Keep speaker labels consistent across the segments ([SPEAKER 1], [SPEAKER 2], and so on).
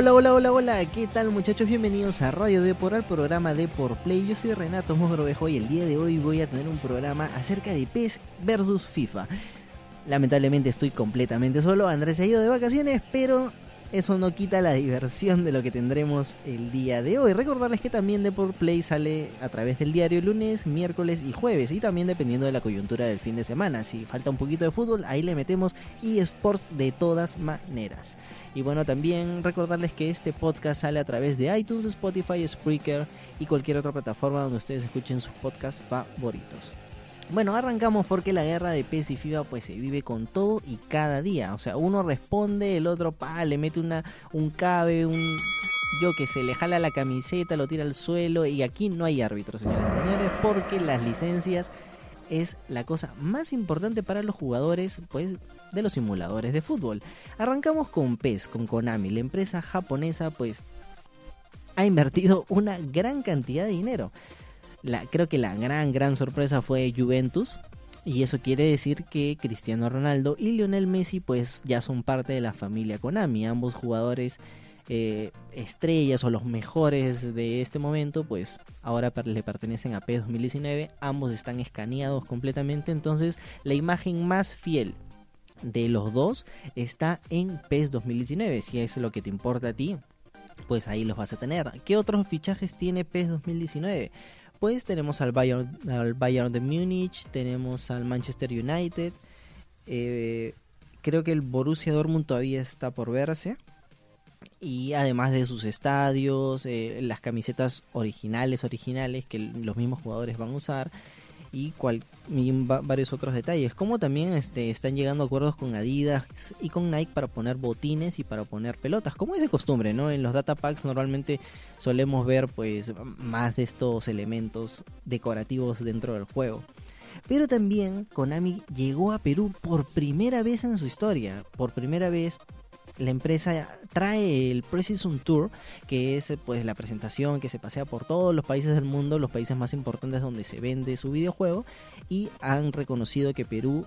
[SPEAKER 1] Hola, hola, hola, hola, ¿qué tal muchachos? Bienvenidos a Radio Depor, al programa Depor Play. Yo soy Renato Mosgrovejo y el día de hoy voy a tener un programa acerca de PES versus FIFA. Lamentablemente estoy completamente solo, Andrés se ha ido de vacaciones, pero eso no quita la diversión de lo que tendremos el día de hoy. Recordarles que también Deport Play sale a través del diario lunes, miércoles y jueves. Y también dependiendo de la coyuntura del fin de semana. Si falta un poquito de fútbol, ahí le metemos eSports de todas maneras. Y bueno, también recordarles que este podcast sale a través de iTunes, Spotify, Spreaker y cualquier otra plataforma donde ustedes escuchen sus podcasts favoritos. Bueno, arrancamos porque la guerra de PES y FIFA pues se vive con todo y cada día. O sea, uno responde, el otro pa, le mete una, un cabe, un yo que se le jala la camiseta, lo tira al suelo y aquí no hay árbitros, señores y señores, porque las licencias es la cosa más importante para los jugadores pues de los simuladores de fútbol. Arrancamos con PES, con Konami, la empresa japonesa pues ha invertido una gran cantidad de dinero creo que la gran, gran sorpresa fue Juventus. Y eso quiere decir que Cristiano Ronaldo y Lionel Messi pues ya son parte de la familia Konami. Ambos jugadores eh, estrellas o los mejores de este momento pues ahora le pertenecen a PES 2019. Ambos están escaneados completamente. Entonces la imagen más fiel de los dos está en PES 2019. Si es lo que te importa a ti, pues ahí los vas a tener. ¿Qué otros fichajes tiene PES 2019? Pues tenemos al Bayern, al Bayern de Múnich, tenemos al Manchester United. Eh, creo que el Borussia Dortmund todavía está por verse. Y además de sus estadios, eh, las camisetas originales, originales que los mismos jugadores van a usar y, varios otros detalles. Como también este, están llegando acuerdos con Adidas y con Nike para poner botines y para poner pelotas, como es de costumbre, ¿no? En los data packs normalmente solemos ver pues más de estos elementos decorativos dentro del juego. Pero también Konami llegó a Perú por primera vez en su historia, por primera vez la empresa trae el Precision Tour, que es pues la presentación que se pasea por todos los países del mundo, los países más importantes donde se vende su videojuego, y han reconocido que Perú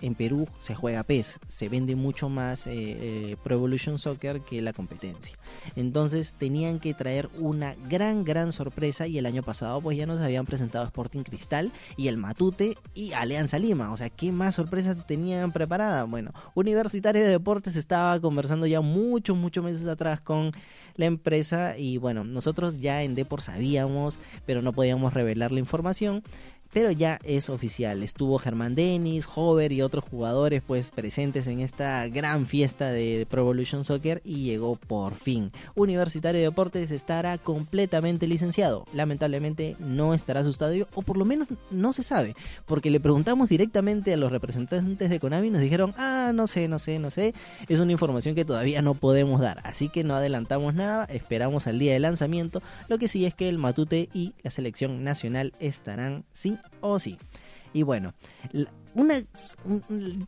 [SPEAKER 1] en Perú se juega PES, se vende mucho más eh, eh, Pro Evolution Soccer que la competencia. Entonces tenían que traer una gran, gran sorpresa y el año pasado pues ya nos habían presentado Sporting Cristal y el Matute y Alianza Lima. O sea, ¿qué más sorpresa tenían preparada? Bueno, Universitario de Deportes estaba conversando ya muchos, muchos meses atrás con la empresa y bueno, nosotros ya en Depor sabíamos, pero no podíamos revelar la información pero ya es oficial. Estuvo Germán Denis, Hover y otros jugadores pues presentes en esta gran fiesta de Pro Evolution Soccer y llegó por fin. Universitario de Deportes estará completamente licenciado. Lamentablemente no estará su estadio o por lo menos no se sabe, porque le preguntamos directamente a los representantes de Konami y nos dijeron, "Ah, no sé, no sé, no sé." Es una información que todavía no podemos dar, así que no adelantamos nada, esperamos al día de lanzamiento. Lo que sí es que el Matute y la selección nacional estarán sí o sí. Y bueno, una,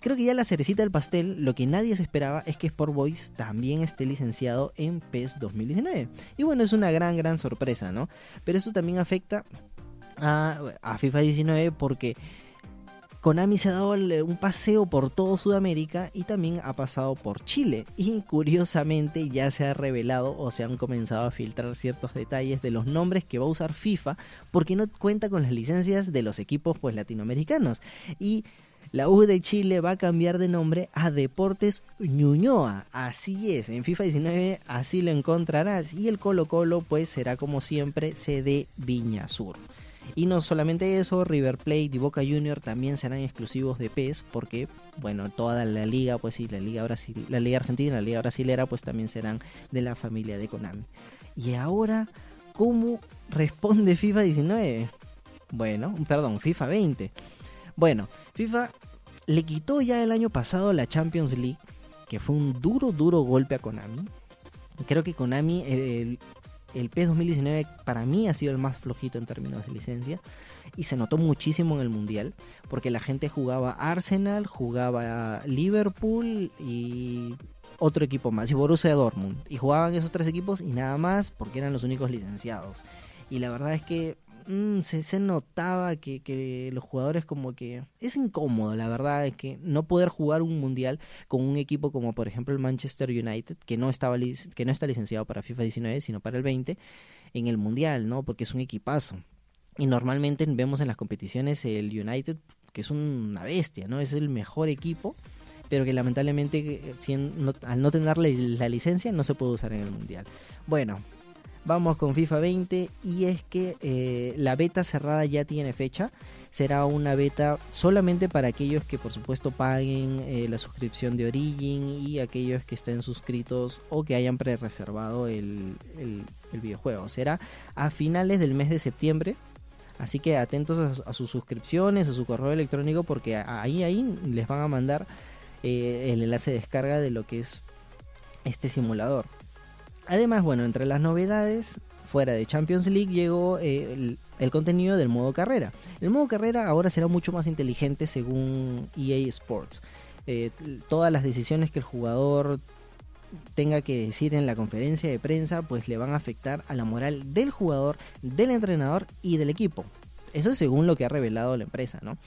[SPEAKER 1] creo que ya la cerecita del pastel, lo que nadie se esperaba es que Sport Boys también esté licenciado en PES 2019. Y bueno, es una gran, gran sorpresa, ¿no? Pero eso también afecta a, a FIFA 19 porque Konami se ha dado un paseo por todo Sudamérica y también ha pasado por Chile. Y curiosamente ya se ha revelado o se han comenzado a filtrar ciertos detalles de los nombres que va a usar FIFA porque no cuenta con las licencias de los equipos pues latinoamericanos. Y la U de Chile va a cambiar de nombre a Deportes Ñuñoa. Así es, en FIFA 19 así lo encontrarás. Y el Colo Colo pues será como siempre CD Viña Sur. Y no solamente eso, River Plate y Boca Junior también serán exclusivos de PES porque, bueno, toda la liga, pues sí, la liga, Brasil, la liga argentina la liga brasilera, pues también serán de la familia de Konami. Y ahora, ¿cómo responde FIFA 19? Bueno, perdón, FIFA 20. Bueno, FIFA le quitó ya el año pasado la Champions League, que fue un duro, duro golpe a Konami. Creo que Konami, el PES 2019 para mí ha sido el más flojito en términos de licencia y se notó muchísimo en el mundial porque la gente jugaba Arsenal, jugaba Liverpool y otro equipo más y Borussia Dortmund. Y jugaban esos tres equipos y nada más porque eran los únicos licenciados. Y la verdad es que mm, se, se, notaba que, que, los jugadores como que es incómodo, la verdad, es que no poder jugar un mundial con un equipo como por ejemplo el Manchester United, que no, estaba, que no está licenciado para FIFA 19, sino para el 20, en el mundial, ¿no? Porque es un equipazo. Y normalmente vemos en las competiciones el United, que es una bestia, ¿no? Es el mejor equipo pero que lamentablemente al no tener la licencia no se puede usar en el mundial. Bueno, vamos con FIFA 20 y es que eh, la beta cerrada ya tiene fecha. Será una beta solamente para aquellos que por supuesto paguen eh, la suscripción de Origin y aquellos que estén suscritos o que hayan pre-reservado el, videojuego. Será a finales del mes de septiembre. Así que atentos a, sus suscripciones, a su correo electrónico porque ahí, ahí les van a mandar eh, el enlace de descarga de lo que es este simulador. Además, bueno, entre las novedades, fuera de Champions League llegó eh, el, contenido del modo carrera. El modo carrera ahora será mucho más inteligente según EA Sports. Eh, todas las decisiones que el jugador tenga que decir en la conferencia de prensa, pues le van a afectar a la moral del jugador, del entrenador y del equipo. Eso es según lo que ha revelado la empresa, ¿no?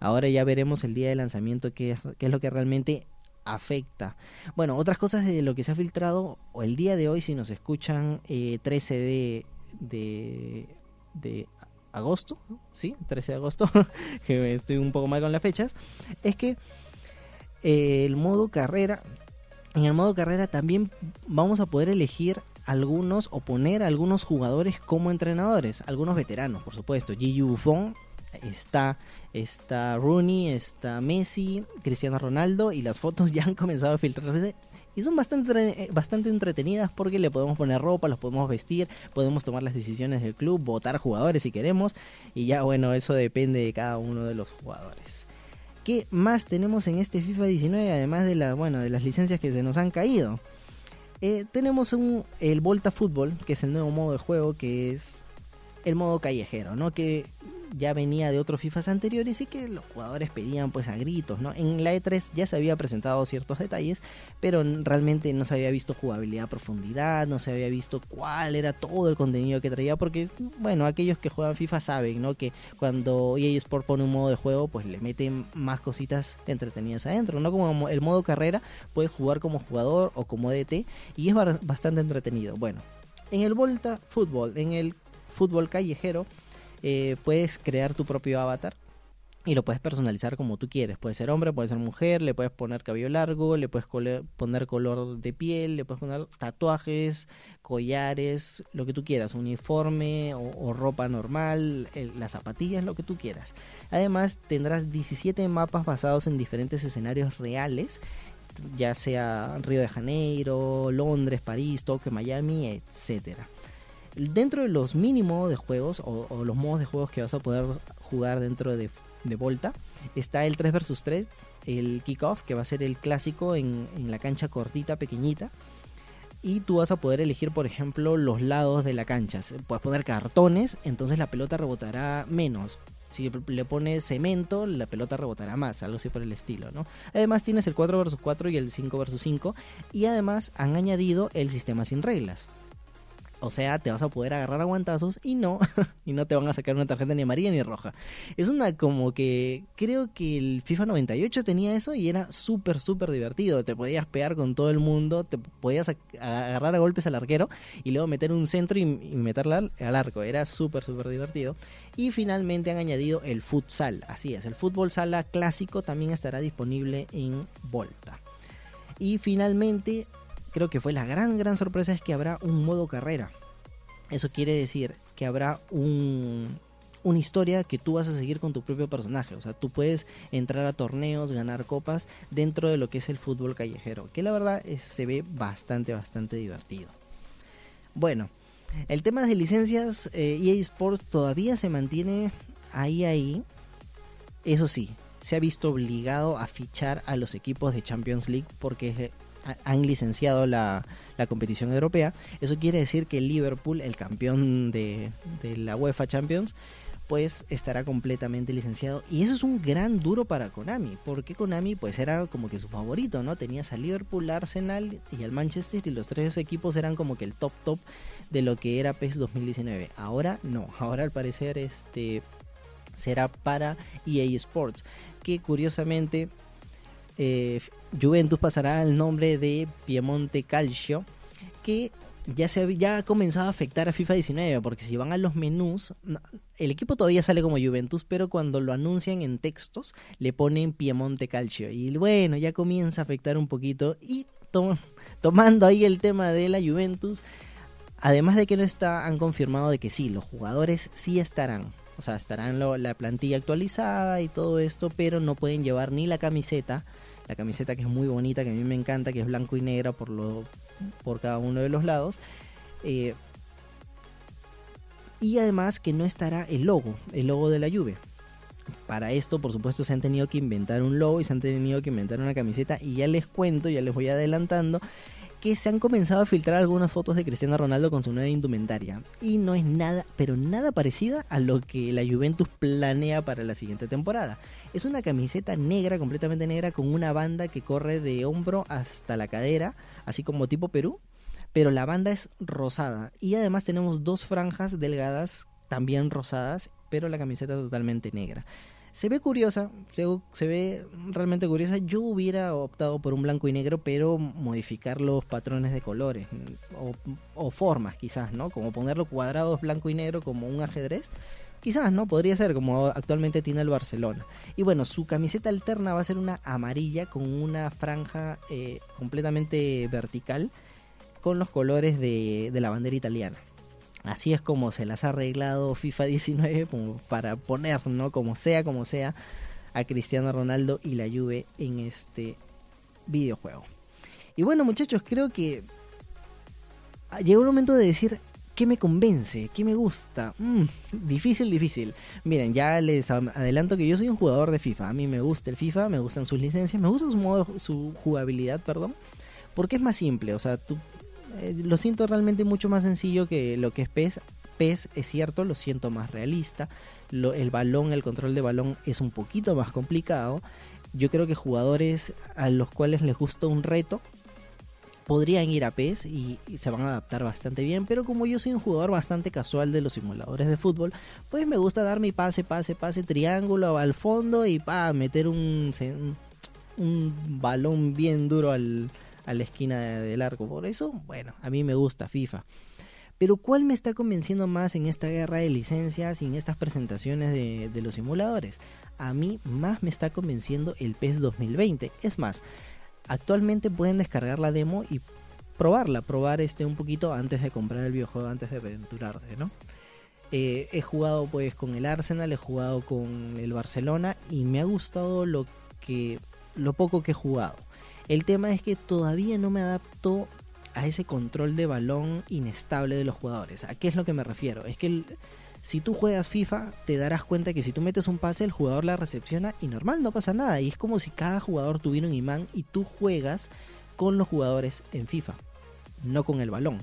[SPEAKER 1] Ahora ya veremos el día de lanzamiento qué es, qué es lo que realmente afecta. Bueno, otras cosas de lo que se ha filtrado el día de hoy, si nos escuchan 13 eh, de, de, agosto, sí, 13 de agosto, que estoy un poco mal con las fechas, es que eh, el modo carrera, en el modo carrera también vamos a poder elegir algunos o poner algunos jugadores como entrenadores, algunos veteranos, por supuesto. Gigi Buffon está, está Rooney, está Messi, Cristiano Ronaldo y las fotos ya han comenzado a filtrarse y son bastante, bastante entretenidas porque le podemos poner ropa, los podemos vestir, podemos tomar las decisiones del club, votar jugadores si queremos y ya bueno, eso depende de cada uno de los jugadores. ¿Qué más tenemos en este FIFA 19 además de, la, bueno, de las licencias que se nos han caído? Eh, tenemos un, el Volta Fútbol, que es el nuevo modo de juego, que es el modo callejero, ¿no? Que ya venía de otros FIFAs anteriores y que los jugadores pedían pues a gritos, ¿no? En la E3 ya se había presentado ciertos detalles, pero realmente no se había visto jugabilidad a profundidad, no se había visto cuál era todo el contenido que traía, porque bueno, aquellos que juegan FIFA saben, ¿no? Que cuando EA Sport pone un modo de juego, pues le meten más cositas entretenidas adentro, ¿no? Como el modo carrera, puedes jugar como jugador o como DT y es bastante entretenido. Bueno, en el Volta Fútbol, en el fútbol callejero, eh, puedes crear tu propio avatar y lo puedes personalizar como tú quieres. Puede ser hombre, puede ser mujer, le puedes poner cabello largo, le puedes poner color de piel, le puedes poner tatuajes, collares, lo que tú quieras, uniforme o, ropa normal, las zapatillas, lo que tú quieras. Además, tendrás 17 mapas basados en diferentes escenarios reales ya sea Río de Janeiro, Londres, París, Tokio, Miami, etcétera dentro de los mínimos de juegos o, los modos de juegos que vas a poder jugar dentro de, Volta, está el 3 vs 3, el kickoff, que va a ser el clásico en, en la cancha cortita, pequeñita. Y tú vas a poder elegir, por ejemplo, los lados de la cancha. Puedes poner cartones, entonces la pelota rebotará menos. Si le pones cemento, la pelota rebotará más, algo así por el estilo, ¿no? Además tienes el 4 vs 4 y el 5 vs 5 y además han añadido el sistema sin reglas. O sea, te vas a poder agarrar aguantazos y no, y no te van a sacar una tarjeta ni amarilla ni roja. Es una como que creo que el FIFA 98 tenía eso y era súper, súper divertido. Te podías pegar con todo el mundo, te podías agarrar a golpes al arquero y luego meter un centro y, meterla al arco. Era súper, súper divertido. Y finalmente han añadido el futsal. Así es, el fútbol sala clásico también estará disponible en Volta. Y finalmente creo que fue la gran, gran sorpresa es que habrá un modo carrera. Eso quiere decir que habrá un, una historia que tú vas a seguir con tu propio personaje. O sea, tú puedes entrar a torneos, ganar copas dentro de lo que es el fútbol callejero. Que la verdad se ve bastante, bastante divertido. Bueno, el tema de licencias eh, EA Sports todavía se mantiene ahí, ahí. Eso sí, se ha visto obligado a fichar a los equipos de Champions League porque han licenciado la, competición europea. Eso quiere decir que Liverpool, el campeón de, la UEFA Champions, pues estará completamente licenciado. Y eso es un gran duro para Konami, porque Konami pues era como que su favorito, ¿no? Tenías a Liverpool, Arsenal y al Manchester y los tres equipos eran como que el top top de lo que era PES 2019. Ahora no, ahora al parecer este será para EA Sports, que curiosamente eh, Juventus pasará al nombre de Piemonte Calcio, que ya, se, ya ha comenzado a afectar a FIFA 19, porque si van a los menús, el equipo todavía sale como Juventus, pero cuando lo anuncian en textos, le ponen Piemonte Calcio. Y bueno, ya comienza a afectar un poquito. Y tomando ahí el tema de la Juventus, además de que no está, han confirmado de que sí, los jugadores sí estarán. O sea, estarán la plantilla actualizada y todo esto, pero no pueden llevar ni la camiseta la camiseta que es muy bonita, que a mí me encanta, que es blanco y negra por, lo, por cada uno de los lados. Eh, y además que no estará el logo, el logo de la lluvia. Para esto, por supuesto, se han tenido que inventar un logo y se han tenido que inventar una camiseta. Y ya les cuento, ya les voy adelantando, que se han comenzado a filtrar algunas fotos de Cristiano Ronaldo con su nueva indumentaria. Y no es nada, pero nada parecida a lo que la Juventus planea para la siguiente temporada. Es una camiseta negra, completamente negra, con una banda que corre de hombro hasta la cadera, así como tipo Perú, pero la banda es rosada. Y además tenemos dos franjas delgadas, también rosadas, pero la camiseta totalmente negra. Se ve curiosa, se, ve realmente curiosa. Yo hubiera optado por un blanco y negro, pero modificar los patrones de colores o, o formas quizás, ¿no? Como ponerlo cuadrados blanco y negro como un ajedrez Quizás, ¿no? Podría ser como actualmente tiene el Barcelona. Y bueno, su camiseta alterna va a ser una amarilla con una franja eh, completamente vertical con los colores de, la bandera italiana. Así es como se las ha arreglado FIFA 19 como para poner, ¿no? Como sea, como sea, a Cristiano Ronaldo y la Juve en este videojuego. Y bueno, muchachos, creo que llegó el momento de decir ¿Qué me convence? ¿Qué me gusta? Mm, difícil, difícil. Miren, ya les adelanto que yo soy un jugador de FIFA. A mí me gusta el FIFA, me gustan sus licencias, me gusta su, modo, su jugabilidad, perdón. Porque es más simple, o sea, tú, eh, lo siento realmente mucho más sencillo que lo que es PES. PES es cierto, lo siento más realista. el balón, el control de balón es un poquito más complicado. Yo creo que jugadores a los cuales les gusta un reto podrían ir a PES y, se van a adaptar bastante bien, pero como yo soy un jugador bastante casual de los simuladores de fútbol, pues me gusta dar mi pase, pase, pase, triángulo al fondo y pa, meter un, un balón bien duro al, a la esquina del arco. Por eso, bueno, a mí me gusta FIFA. Pero ¿cuál me está convenciendo más en esta guerra de licencias y en estas presentaciones de, de los simuladores? A mí más me está convenciendo el PES 2020. Es más, actualmente pueden descargar la demo y probarla, probar este un poquito antes de comprar el videojuego, antes de aventurarse, ¿no? Eh, he jugado pues con el Arsenal, he jugado con el Barcelona y me ha gustado lo que lo poco que he jugado. El tema es que todavía no me adapto a ese control de balón inestable de los jugadores. ¿A qué es lo que me refiero? Es que si tú juegas FIFA, te darás cuenta que si tú metes un pase, el jugador la recepciona y normal, no pasa nada. Y es como si cada jugador tuviera un imán y tú juegas con los jugadores en FIFA, no con el balón.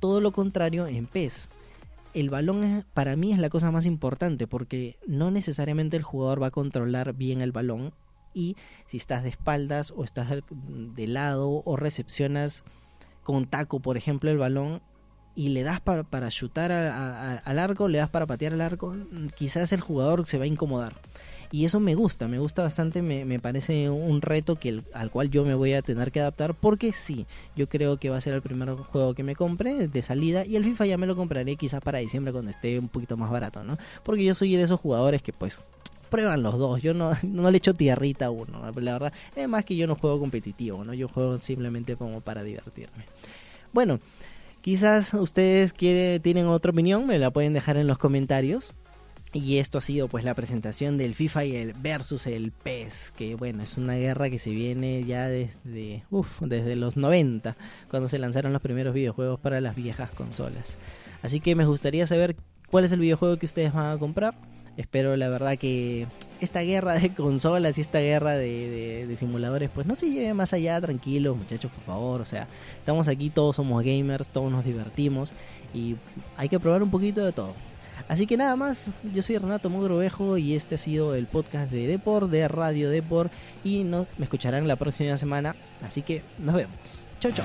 [SPEAKER 1] Todo lo contrario en PES. El balón para mí es la cosa más importante porque no necesariamente el jugador va a controlar bien el balón y si estás de espaldas o estás de lado o recepcionas con taco, por ejemplo, el balón, y le das para, para chutar al arco, le das para patear al arco, quizás el jugador se va a incomodar. Y eso me gusta, me gusta bastante, me, parece un reto que al cual yo me voy a tener que adaptar porque sí, yo creo que va a ser el primer juego que me compre de salida y el FIFA ya me lo compraré quizás para diciembre cuando esté un poquito más barato, ¿no? Porque yo soy de esos jugadores que pues prueban los dos, yo no, no le echo tierrita a uno, la verdad, es más que yo no juego competitivo, ¿no? Yo juego simplemente como para divertirme. Bueno, Quizás ustedes tienen otra opinión, me la pueden dejar en los comentarios. Y esto ha sido pues la presentación del FIFA y el versus el PES, que bueno, es una guerra que se viene ya desde, desde los 90, cuando se lanzaron los primeros videojuegos para las viejas consolas. Así que me gustaría saber cuál es el videojuego que ustedes van a comprar. Espero la verdad que esta guerra de consolas y esta guerra de, simuladores pues no se lleve más allá, tranquilos muchachos por favor, o sea, estamos aquí, todos somos gamers, todos nos divertimos y hay que probar un poquito de todo. Así que nada más, yo soy Renato Mogrovejo y este ha sido el podcast de Depor, de Radio Depor, y no, me escucharán la próxima semana, así que nos vemos. Chau, chau.